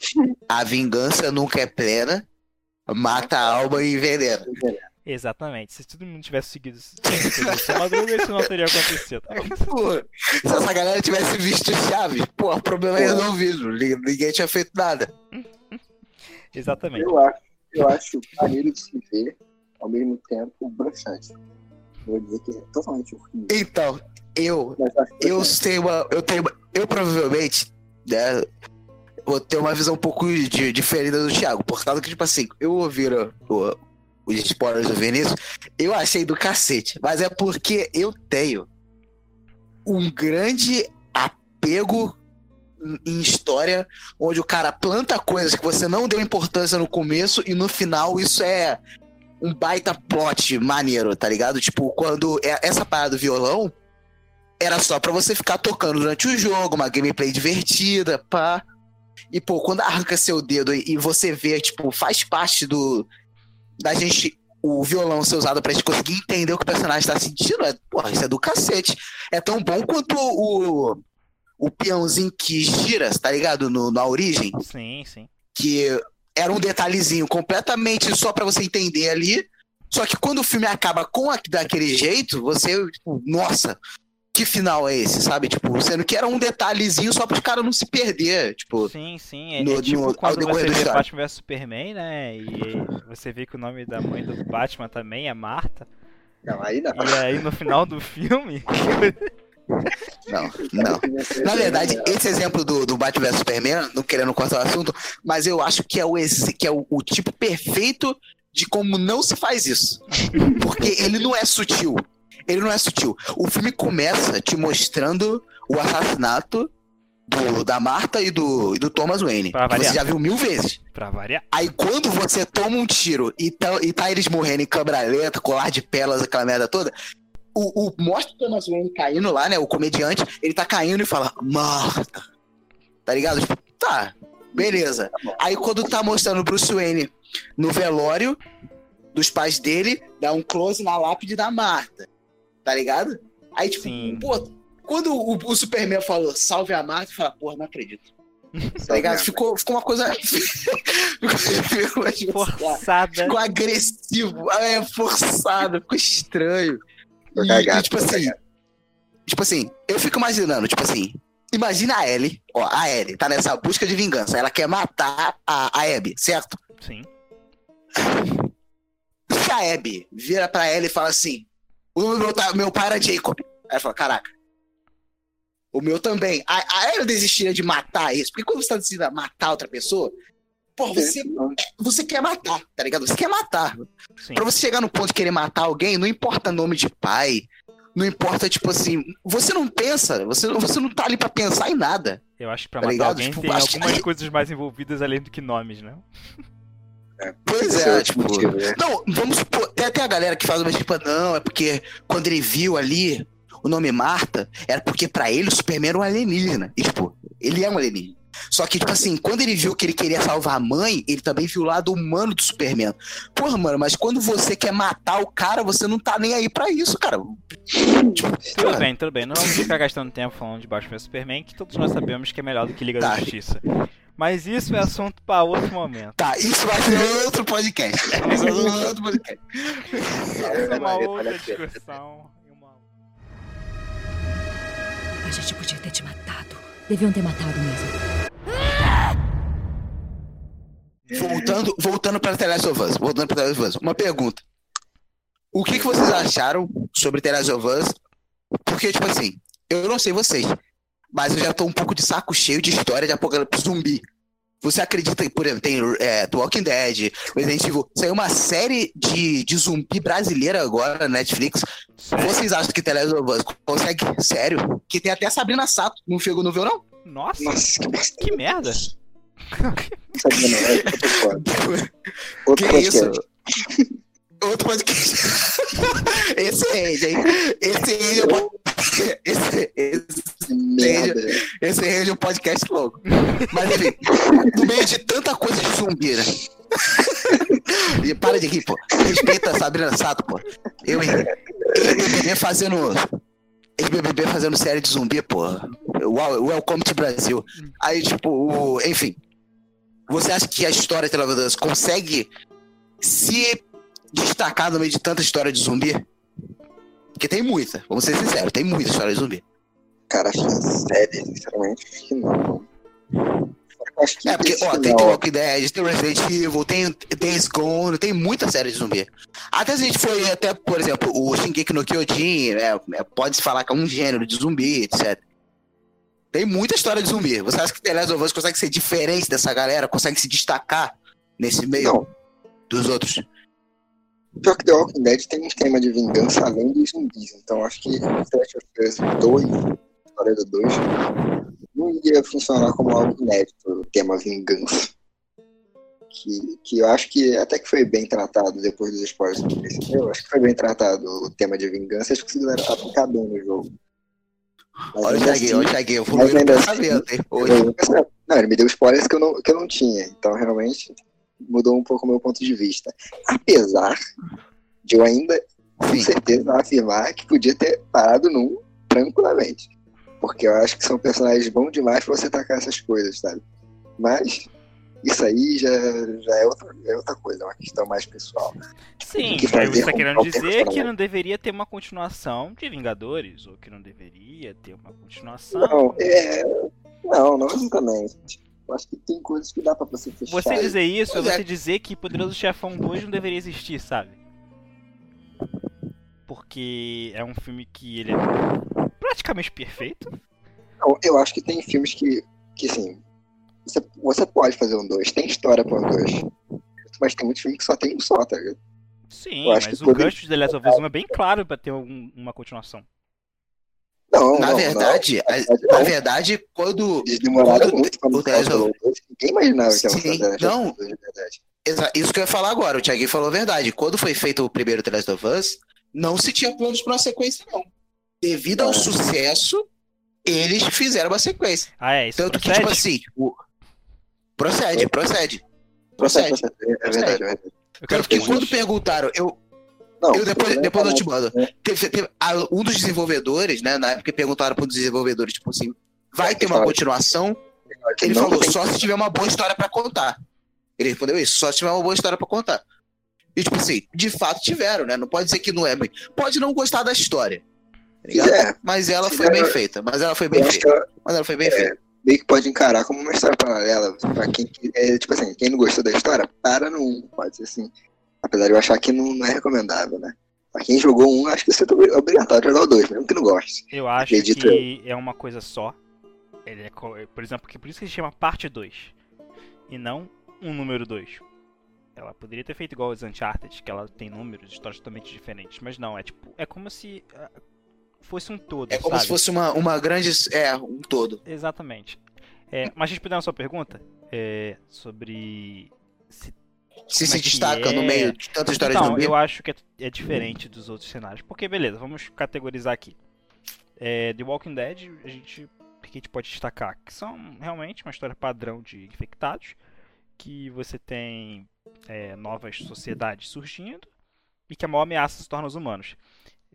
a vingança nunca é plena, mata a alma e envenena. exatamente. Se todo mundo tivesse seguido isso, isso Madruga, isso não teria acontecido. Pô, se essa galera tivesse visto Chaves, pô, o problema é resolvido. Ninguém ninguém tinha feito nada. Exatamente. Eu acho, eu acho maneiro de se ver, ao mesmo tempo, broxante. Vou dizer que é totalmente horrível. Então, eu eu broxante. tenho uma. Eu tenho uma- Eu provavelmente, né, vou ter uma visão um pouco de, diferente do Thiago. Por causa que, tipo assim, eu ouvi o- os spoilers do Vinícius, eu achei do cacete. Mas é porque eu tenho um grande apego em- em história onde o cara planta coisas que você não deu importância no começo e no final isso é um baita plot maneiro, tá ligado? Tipo, quando é- essa parada do violão era só pra você ficar tocando durante o jogo, uma gameplay divertida, pá. E, pô, quando arranca seu dedo e e você vê, tipo, faz parte do. da gente. O violão ser usado pra gente conseguir entender o que o personagem tá sentindo, é, porra, isso é do cacete. É tão bom quanto o. o peãozinho que gira, tá ligado? No, na origem Sim, sim. que era um detalhezinho completamente só pra você entender ali. Só que quando o filme acaba com a- daquele jeito, você, tipo, nossa, que final é esse, sabe? Tipo, sendo que era um detalhezinho só para os caras não se perder, tipo, Sim, sim. É, no- é tipo no- quando você vê história. Batman vs Superman, né? E você vê que o nome da mãe do Batman também é Marta. Não, aí não. E aí no final do filme. não, não. Na verdade, esse exemplo do, do Batman vs Superman, não querendo cortar o assunto, mas eu acho que é o, ex- que é o, o tipo perfeito de como não se faz isso. Porque ele não é sutil. Ele não é sutil. O filme começa te mostrando o assassinato do- da Marta e do, e do Thomas Wayne. Pra que você variar. já viu mil vezes. pra variar. Aí quando você toma um tiro e tá, e tá eles morrendo em câmera lenta, colar de pérolas, aquela merda toda, o, o mostra o Thomas Wayne caindo lá, né? O comediante, ele tá caindo e fala, Marta. Tá ligado? Tipo, tá, beleza. Aí quando tá mostrando o Bruce Wayne no velório dos pais dele, dá um close na lápide da Marta. Tá ligado? Aí, tipo, Sim. pô, quando o, o Superman falou salve a Marta, eu falei, porra, não acredito. Tá ligado? Ficou, ficou uma coisa. ficou, Forçada. ficou agressivo, é forçado, ficou estranho. Tô E, cagado, e, tipo assim, cagado. tipo assim, eu fico imaginando, tipo assim, imagina a Ellie, ó, a Ellie tá nessa busca de vingança, ela quer matar a, a Abby, certo? Sim. Se a Abby vira pra Ellie e fala assim, o meu, tá- meu pai era Jacob, aí ela fala, caraca, o meu também. A, a Ellie desistiria de matar isso, porque quando você tá decidindo a matar outra pessoa, pô, você, você quer matar, tá ligado? Você quer matar. Sim. Pra você chegar no ponto de querer matar alguém, não importa nome de pai, não importa, tipo assim, você não pensa, você, não- você não tá ali pra pensar em nada. Eu acho que pra Tá matar ligado? alguém Tipo, tem acho que- algumas coisas mais envolvidas além do que nomes, né? Pois é, outro tipo. motivo, né? Não, vamos supor, tem até a galera que faz uma tipo, não, é porque quando ele viu ali o nome Marta, era porque pra ele o Superman era um alienígena. E, tipo, ele é um alienígena. Só que, tipo assim, quando ele viu que ele queria salvar a mãe, ele também viu o lado humano do Superman. Porra, mano, mas quando você quer matar o cara, você não tá nem aí pra isso, cara. Tipo, Tudo bem, tudo bem. Não vamos ficar gastando tempo falando de Batman vs Superman, que todos nós sabemos que é melhor do que Liga da Tá. Justiça. Mas isso é assunto pra outro momento. Tá, isso vai ser outro podcast. Isso vai ser outro podcast. É uma outra que- discussão. uma- A gente podia ter te matado. Deviam ter matado mesmo. Voltando, voltando para The Last of Us. Voltando para The Last of Us. Uma pergunta. O que, que vocês acharam sobre The Last of Us? Porque, tipo assim, eu não sei vocês, mas eu já tô um pouco de saco cheio de história de apocalipse zumbi. Você acredita que, por exemplo, tem é, The Walking Dead, Resident Evil, saiu uma série de, de zumbi brasileira agora na Netflix. Vocês acham que The Last of Us consegue? Sério? Que tem até a Sabrina Sato. Não viu, não viu, não? Nossa, Nossa, que que merda. Outro Que podcast. isso? Outro podcast. Esse rende, hein? Esse rende um po- esse, esse, Merda. esse rende um podcast louco. Mas enfim, no meio de tanta coisa de zumbi, né? E para de rir, pô. Respeita a Sabrina Sato, pô. Eu? Eu também fazendo. ex-BBB fazendo série de zumbi. Uau, Welcome to Brasil. Aí, tipo, o- enfim. Você acha que a história de Us consegue se destacar no meio de tanta história de zumbi? Porque tem muita, vamos ser sinceros, tem muita história de zumbi. Cara, acho que série, sinceramente, acho que não. Eu Acho que É, porque, ó, tem The Walking Dead, tem Resident Evil, tem Days Gone, tem muita série de zumbi. Até se a gente for até, por exemplo, o Shingeki no Kyojin, né, pode-se falar que é um gênero de zumbi, etc. Tem muita história de zumbi. Você acha que The Last of Us consegue ser diferente dessa galera? Consegue se destacar nesse meio Não, dos outros? Pior que The Walking Dead tem um tema de vingança além dos zumbis. Então acho que Last of Us 2, a história do 2, não iria funcionar como algo inédito, o tema vingança. Que, que eu acho que até que foi bem tratado depois dos spoilers que percebeu, eu acho que foi bem tratado o tema de vingança, acho que conseguiram aplicar bem no jogo. Mas Olha o Thiaguinho, assim- olha o Thiaguinho, mas evoluindo o assim, pensamento, hein? Hoje. Não, ele me deu spoilers que eu não, que eu não tinha. Então, realmente, mudou um pouco o meu ponto de vista. Apesar de eu ainda, com certeza, afirmar que podia ter parado num tranquilamente. Porque eu acho que são personagens bons demais pra você tacar essas coisas, sabe? Mas isso aí já, já é, outra, é outra coisa, é uma questão mais pessoal. Sim, que mas você tá querendo dizer que não deveria ter uma continuação de Vingadores, ou que não deveria ter uma continuação. Não, é. Não, não exatamente. Eu acho que tem coisas que dá pra você fechar. Você dizer isso é Pois é. você dizer que Poderoso Chefão 2 não deveria existir, sabe? Porque é um filme que ele é praticamente perfeito. Não, eu acho que tem filmes que, que assim, você, você pode fazer um dois, tem história pra um dois. Mas tem muito filme que só tem um só, tá ligado? Sim, Eu acho mas que o poder- gancho de The Last of Us 1 é bem claro pra ter um- uma continuação. Não, Na não, verdade, não. a- na verdade, quando Eles demoraram quando muito pra o 2. Ninguém imaginava que ia Sim, of não. Us 2 de verdade. Exa- Isso que eu ia falar agora, o Thiaguinho falou a verdade. Quando foi feito o primeiro The Last of Us, não se tinha planos para uma sequência, não. Devido ao É. sucesso, eles fizeram uma sequência. Ah, é, isso Tanto que, procede? tipo assim, o- procede, procede. Procede, Procede. procede. É verdade, é verdade. Eu quero Tanto que que quando perguntaram, eu, Não, eu depois, depois eu te falar- mando. Teve- teve- a- um dos desenvolvedores, né, na época perguntaram para um dos desenvolvedores, tipo assim, vai ter uma continuação? Ele não falou, tem- só se tiver uma boa história pra contar. Ele respondeu isso, só se tiver uma boa história pra contar. E, tipo assim, de fato tiveram, né? Não pode dizer que não é bem. Pode não gostar da história. tá? É, Mas ela foi bem feita. Mas ela foi bem feita. ela Mas ela foi bem É. feita. meio que pode encarar como uma história paralela. Pra quem, que- é, tipo assim, quem não gostou da história, para no 1, pode ser assim. Apesar de eu achar que não, não é recomendável, né? Pra quem jogou um, acho que você é obri- obrigatório a jogar o 2, mesmo que não goste. Eu acho Acredito que é uma coisa só. Ele é, por exemplo, que por isso que se chama parte 2. E não um número 2. Ela poderia ter feito igual os Uncharted, que ela tem números, histórias totalmente diferentes. Mas não, é tipo. É como se ah, fosse um todo. É como sabe? se fosse uma, uma grande. É, um todo. Exatamente. É, mas respondendo a sua pergunta, é, sobre. Se, Se se é que destaca é? no meio de tanta história de então, zumbi. eu acho que é, é diferente dos outros cenários. Porque, beleza, vamos categorizar aqui. É, The Walking Dead, a gente, o que a gente pode destacar? Que são realmente uma história padrão de infectados, que você tem é, novas sociedades surgindo e que a maior ameaça se torna os humanos.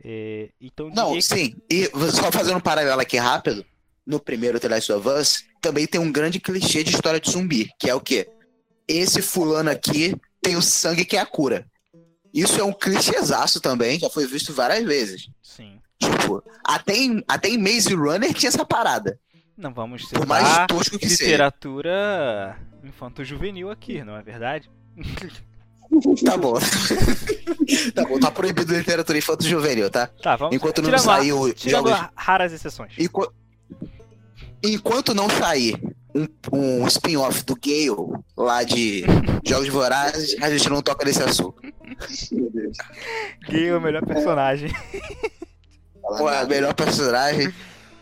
É, então, Não, que- sim. E só fazendo um paralelo aqui rápido, no primeiro The Last of Us, também tem um grande clichê de história de zumbi, que é o quê? Esse fulano aqui tem o sangue que é a cura. Isso é um clichêzaço também, já foi visto várias vezes. Sim. Tipo, até em, até em Maze Runner tinha essa parada. Não vamos Por mais tosco que literatura infanto-juvenil aqui, não é verdade? Tá bom. tá bom, tá proibido literatura infanto juvenil, tá? Tá, vamos. Enquanto não saiu tirando jogos. raras exceções. Enqu- Enquanto não sair um, um spin-off do Gale lá de Jogos Vorazes, a gente não toca nesse assunto. Meu Deus. Gay é o melhor personagem. Fala Pô, é nada. melhor personagem,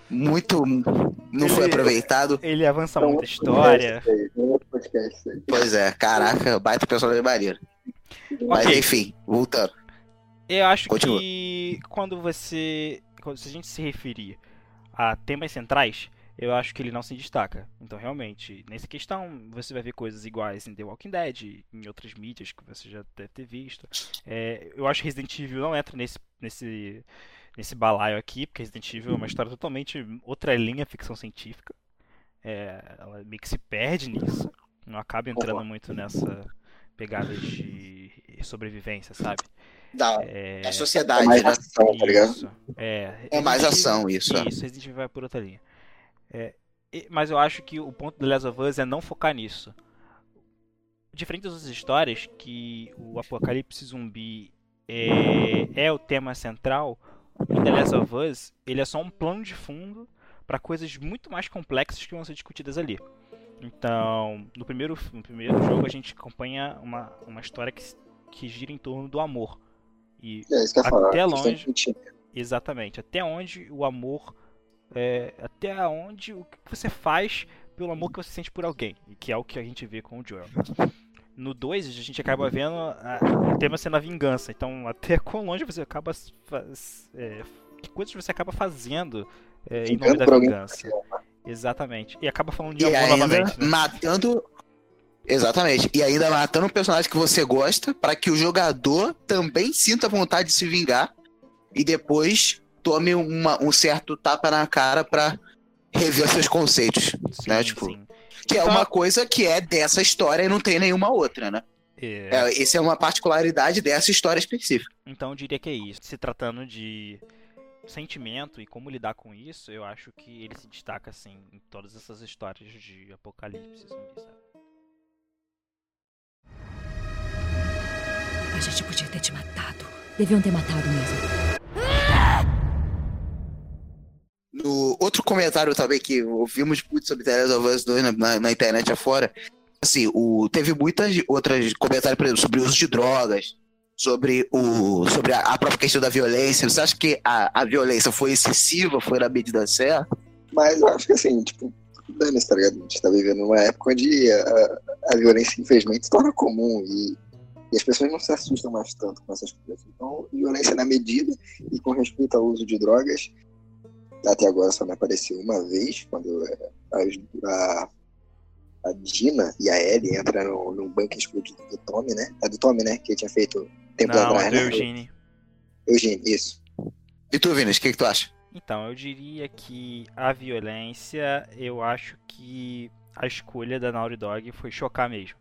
muito. Não foi Ele- aproveitado. Ele avança Então, muita história. podcast aí, isso aí. Pois é, caraca, baita personagem maneiro. Mas Ok. enfim, voltando. Eu acho Continua. que quando você. Quando, se a gente se referir a temas centrais, eu acho que ele não se destaca. Então, realmente, nessa questão, você vai ver coisas iguais em The Walking Dead, em outras mídias que você já deve ter visto. É, eu acho que Resident Evil não entra nesse, nesse, nesse balaio aqui, porque Resident Evil é uma história totalmente outra linha ficção científica. É, ela meio que se perde nisso. Não acaba entrando muito nessa pegada de sobrevivência, sabe? Da, É, é sociedade, É mais né? ação, tá ligado? é, É mais ação, isso. é. Isso, Resident Evil vai por outra linha. É, mas eu acho que o ponto do Last of Us é não focar nisso. Diferente das outras histórias, que o apocalipse zumbi é, é o tema central, em The Last of Us ele é só um plano de fundo para coisas muito mais complexas que vão ser discutidas ali. Então, no primeiro, no primeiro jogo a gente acompanha uma, uma história que, que gira em torno do amor. E É isso que eu ia falar. Até questão longe. Exatamente. Até onde o amor. é, até onde o que você faz pelo amor que você sente por alguém. E que é o que a gente vê com o Joel. No 2, a gente acaba vendo a- o tema sendo a vingança. Então, até quão longe você acaba. Faz, é, que coisas você acaba fazendo é, em nome da vingança. Exatamente. E acaba falando de E amor ainda novamente. Né? matando. Exatamente. E ainda matando um personagem que você gosta para que o jogador também sinta vontade de se vingar e depois tome uma- um certo tapa na cara pra rever seus conceitos. Sim, né, tipo, sim. Que é Então- uma coisa que é dessa história e não tem nenhuma outra, né? É, É, essa é uma particularidade dessa história específica. Então eu diria que é isso. Se tratando de sentimento e como lidar com isso, eu acho que ele se destaca assim em todas essas histórias de apocalipse zumbi, sabe? A gente podia ter te matado. Deviam ter matado mesmo. No outro comentário também que ouvimos muito sobre The Last of Us 2 na, na- na internet afora, assim, o, teve muitas outras comentários, por exemplo, sobre o uso de drogas, sobre, o, sobre a, a própria questão da violência. Você acha que a, a violência foi excessiva, foi na medida certa? Mas eu acho que assim, tipo, dane-se, tá ligado? A gente tá vivendo numa época onde a, a violência, infelizmente, se torna comum e, e as pessoas não se assustam mais tanto com essas coisas. Então, violência na medida e com respeito ao uso de drogas, até agora só me apareceu uma vez, quando é, as- a, a Dina e a Ellie entram no, no banco explodido do Tommy, né? É do Tommy, né? Que tinha feito tempo Não, atrás, é do né? Eugene. Eugênio, isso. E tu, Vinícius, o que, que tu acha? Então, eu diria que a violência, eu acho que a escolha da Naughty Dog foi chocar mesmo.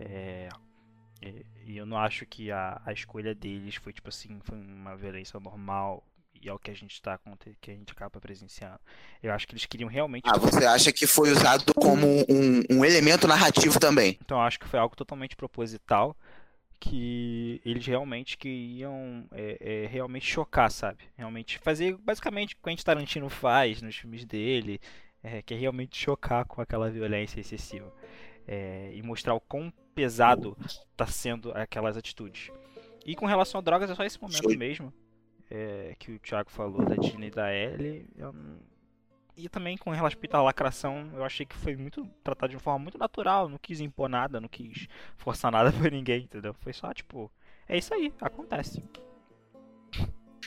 É, e- e eu não acho que a, a escolha deles foi tipo assim, foi uma violência normal e é o que a gente tá aconte- que a gente acaba presenciando. Eu acho que eles queriam realmente Ah, você acha que foi usado como um, um elemento narrativo também? Então eu acho que foi algo totalmente proposital que eles realmente queriam é, é, realmente chocar, sabe? Realmente fazer basicamente o que o Quentin Tarantino faz nos filmes dele, é, que é realmente chocar com aquela violência excessiva É, e mostrar o quão pesado tá sendo aquelas atitudes. E com relação a drogas é só esse momento Foi. mesmo é, que o Thiago falou da Dina e da Ellie. eu e também com respeito à lacração, eu achei que foi muito tratado de uma forma muito natural. Não quis impor nada, não quis forçar nada por ninguém, entendeu? Foi só tipo, é isso aí, acontece.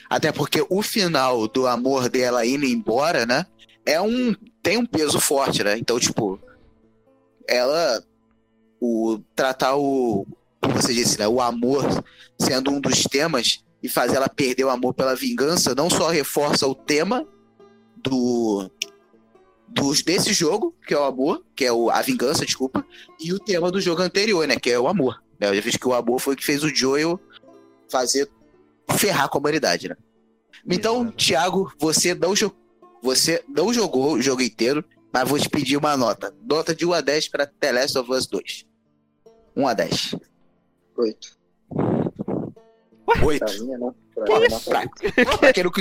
Até porque o final do amor dela indo embora, né? É um. Tem um peso forte, né? Então, tipo. Ela. O. Tratar o. Como você disse, né? O amor sendo um dos temas e fazer ela perder o amor pela vingança não só reforça o tema do. Dos, desse jogo, que é o amor, que é o, a vingança, desculpa, e o tema do jogo anterior, né? Que é o amor. Né? Eu já fiz que o amor foi o que fez o Joel fazer ferrar com a humanidade, né? Então, Exato. Thiago, você não, jo- você não jogou o jogo inteiro, mas vou te pedir uma nota. Nota de 1 a 10 para The Last of Us 2. 1 a 10. Oito. 8. Pra mim é. Pra Que isso? Pra, pra quem não,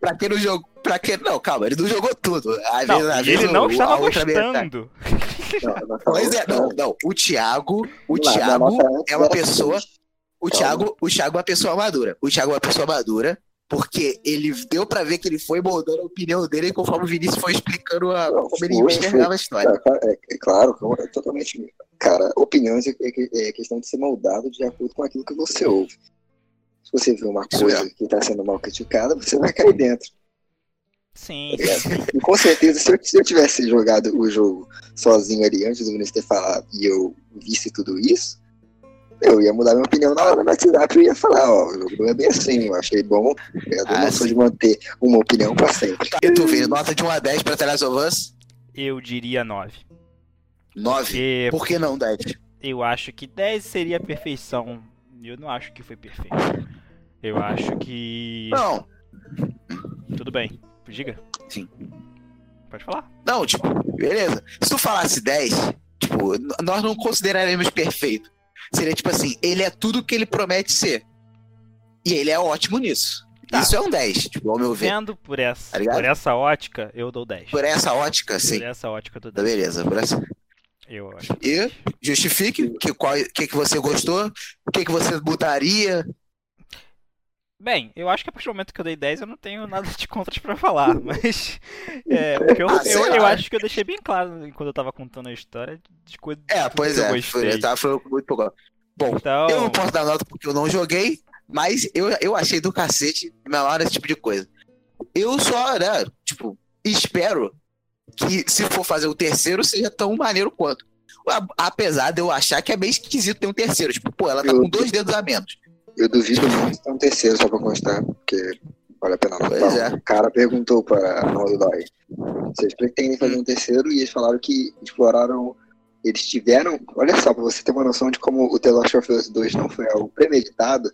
pra quem não jogou. Pra quem, não, calma, ele não jogou tudo. Às Não, vezes, às vezes ele não o- estava gostando. Não, Pois é, não, não. O Thiago, o lá, Thiago é uma pessoa. O. Thiago, o Thiago é uma pessoa madura. O Thiago é uma pessoa madura, porque ele deu pra ver que ele foi moldando a opinião dele conforme o Vinícius foi explicando a, Não, como ele enxergava a história. É, claro, é, é claro, é totalmente. Cara, opiniões é, é- é questão de ser moldado de acordo com aquilo que você ouve. Se você vê uma coisa que está sendo mal criticada, você vai cair dentro. Sim, tá? E com certeza, se eu, se eu tivesse jogado o jogo sozinho ali antes do Vinícius ter falado e eu visse tudo isso, Eu ia mudar minha opinião na hora no WhatsApp e ia falar, ó, o jogo não é bem assim, eu achei bom. Eu Ah, não sou de manter uma opinião pra sempre. E tu, Vini, nota de 1 a 10 pra The Last of Us? Eu diria 9. 9. Porque Por que não 10? eu acho que 10 seria a perfeição. Eu não acho que foi perfeito. Eu acho que. Não, Tudo bem. Diga. Sim. Pode falar. não, tipo, beleza. Se tu falasse 10, tipo, nós não consideraremos perfeito. Seria tipo assim, ele é tudo que ele promete ser. E ele é ótimo nisso. Tá. Isso é um 10, tipo, ao meu ver. Vendo por essa, Tá por essa ótica, eu dou 10. Por essa ótica, sim. Por essa ótica, eu dou Tá 10. beleza, por essa. Eu acho. E justifique que, qual, que, que você gostou, o que, que você mudaria. Bem, eu acho que a partir do momento que eu dei 10 eu não tenho nada de contras pra falar, mas. É, porque eu, Ah, eu, eu acho que eu deixei bem claro quando eu tava contando a história de coisa É, pois que eu é, foi, eu tava falando muito pouco. Bom, Então, eu não posso dar nota porque eu não joguei, mas eu, eu achei do cacete na hora esse tipo de coisa. Eu só, né, tipo, espero que se for fazer o terceiro seja tão maneiro quanto. Apesar de eu achar que é meio esquisito ter um terceiro. Tipo, pô, ela tá com dois dedos a menos. Eu duvido muito ter um terceiro só pra constar, porque vale a pena não. Pois é. O cara perguntou para a Naughty Dog, vocês pretendem fazer um terceiro e eles falaram que exploraram, eles tiveram, olha só, pra você ter uma noção de como o The Last of Us 2 não foi algo premeditado,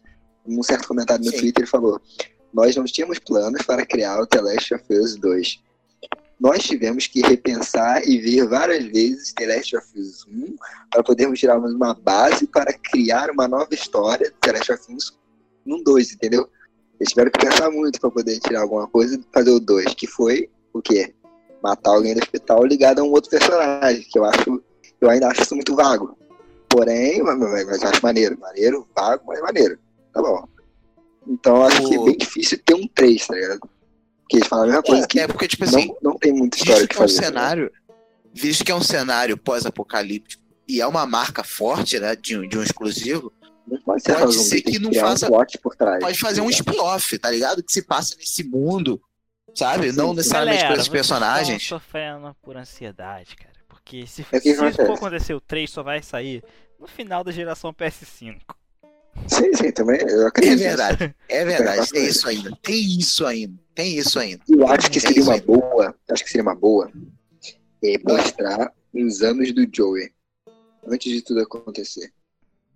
num certo comentário no Sim. Twitter ele falou, nós não tínhamos planos para criar o The Last of Us 2. Nós tivemos que repensar e ver várias vezes The Last of Us 1 para podermos tirarmos uma base para criar uma nova história The Last of Us num 2, entendeu? Eles tiveram que pensar muito para poder tirar alguma coisa e fazer o 2, que foi o quê? Matar alguém do hospital ligado a um outro personagem, que eu acho, eu ainda acho isso muito vago. Porém, mas, mas- acho maneiro, maneiro, vago, mas maneiro. Tá bom. Então eu acho que é O- bem difícil ter um 3, tá ligado? Porque eles falam a mesma coisa que É, é porque, tipo assim, não, não tem muita história visto que que é um fazer. ligado? cenário, visto que é um cenário pós-apocalíptico e é uma marca forte, né, de, um- de um exclusivo, Não pode ser, pode ser tem que não um faça- plot por trás. pode fazer um spin-off, tá ligado? Que se passa nesse mundo, sabe? Sim, não sim. necessariamente Galera, com esses personagens. sofrendo por ansiedade, cara. Porque se, É que se acontece. for acontecer o 3, só vai sair no final da geração PS5. Sim, sim, também. Eu É acredito. verdade, é verdade. bastante. Tem isso ainda. Tem isso ainda. Tem isso ainda. Eu acho que É seria uma aí. boa. Acho que seria uma boa é, mostrar os anos do Joey. Antes de tudo acontecer.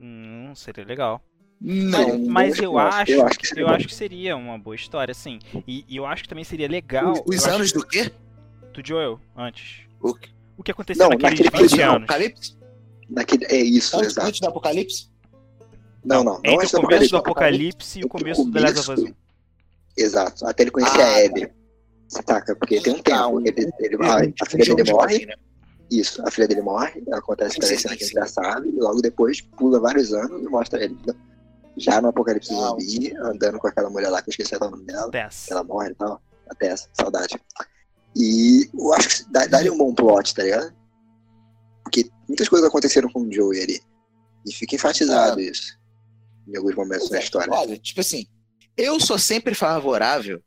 Hum, seria legal. Não. Mas, eu acho, Eu acho que seria eu acho que seria uma boa história, sim. E, e eu acho que também seria legal. Os acho anos do quê? do Joel antes. O- O que aconteceu Não, naqueles naquele 20 período, anos. Apocalipse? Naquele, é isso, Antes, exato. antes do apocalipse? Não, não. não Entre antes o começo do Apocalipse. Apocalipse e o Entre o começo do The Last of Us começo 1. Exato. Até ele conhecer Ah, a Ellie. Você taca? Porque tem um Tá, tempo. Ele, ele, Um a, a filha dele de morre. né? Isso, a filha dele morre. Acontece aquela cena que a sim. gente já sabe. E logo depois pula vários anos e mostra ele. Já no Apocalipse Ah, Zumbi, andando com aquela mulher lá que eu esqueci o nome dela. Tess. ela morre e tal. Até essa, saudade. E eu acho que dá- daria um bom plot, tá ligado? Porque muitas coisas aconteceram com o Joey ali. E fica enfatizado isso. Em alguns momentos da história. Olha, tipo assim, eu sou sempre favorável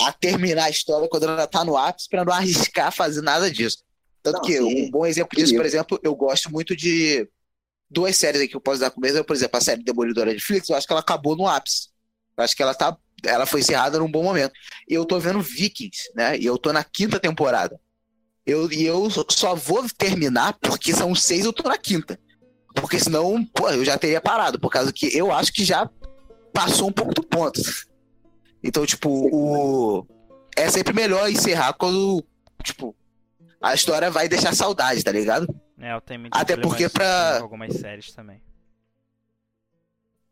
a terminar a história quando ela tá no ápice pra não arriscar fazer nada disso. Tanto Não, que sim. um bom exemplo disso, por exemplo, eu gosto muito de duas séries aqui que eu posso dar como exemplo, por exemplo, a série Demolidora de Netflix, eu acho que ela acabou no ápice. Eu acho que ela tá, ela foi encerrada num bom momento. E eu tô vendo Vikings, né? E eu tô na quinta temporada. Eu, e eu só vou terminar porque são seis, eu tô na quinta. Porque senão, pô, eu já teria parado, por causa que eu acho que já passou um pouco do ponto. Então, tipo, o. É sempre melhor encerrar quando, tipo, a história vai deixar saudade, tá ligado? É, eu tenho Até porque pra- com algumas séries também.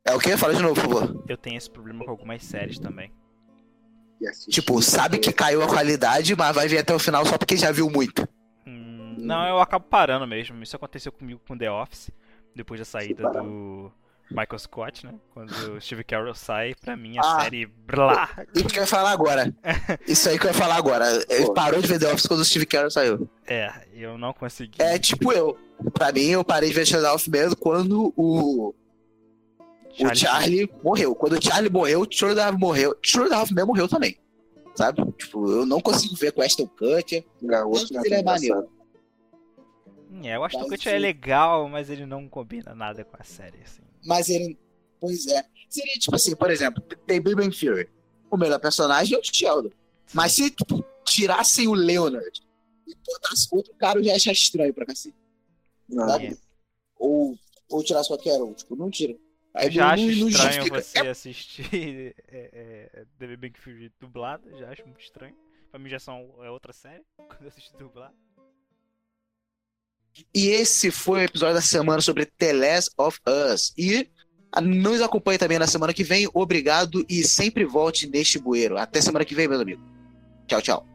É o quê? Fala de novo, por favor. Eu tenho esse problema com algumas séries também. Tipo, sabe que caiu a qualidade, mas vai ver até o final só porque já viu muito. Hum, não, eu acabo parando mesmo. Isso aconteceu comigo com The Office, depois da saída do Michael Scott, né? Quando o Steve Carell sai, pra mim a Ah. série. Blá, Isso que eu ia falar agora. Isso aí que eu ia falar agora. Ele parou de ver The Office quando o Steve Carell saiu. é, eu não consegui. É tipo eu. Pra mim, eu parei de ver The Office mesmo quando o, o Charlie morreu. Quando o Charlie morreu, o True morreu. True mesmo morreu também. Sabe? Tipo, eu não consigo ver com Ashton Kutcher. Outro Ele é maneiro. É, eu acho que o Mas Kutcher é legal, mas ele não combina nada com a série, assim. Mas ele. Pois é. Seria tipo assim, por exemplo, tem Big Bang Theory. O melhor personagem é o Sheldon. Mas se tipo, tirassem o Leonard e botasse outro cara, eu já ia achar estranho pra cacete. Não, Sabe? Ou, ou tirasse qualquer um. Tipo, não tira. Aí Eu já não- acho não estranho justifica. você É, assistir é, é, The Big Theory dublado, já acho muito estranho. Pra mim já são, é outra série, quando eu assisto dublado. E esse foi o episódio da semana sobre The Last of Us. E nos acompanhe também na semana que vem. Obrigado e sempre volte neste bueiro. Até semana que vem, meus amigos. Tchau, tchau.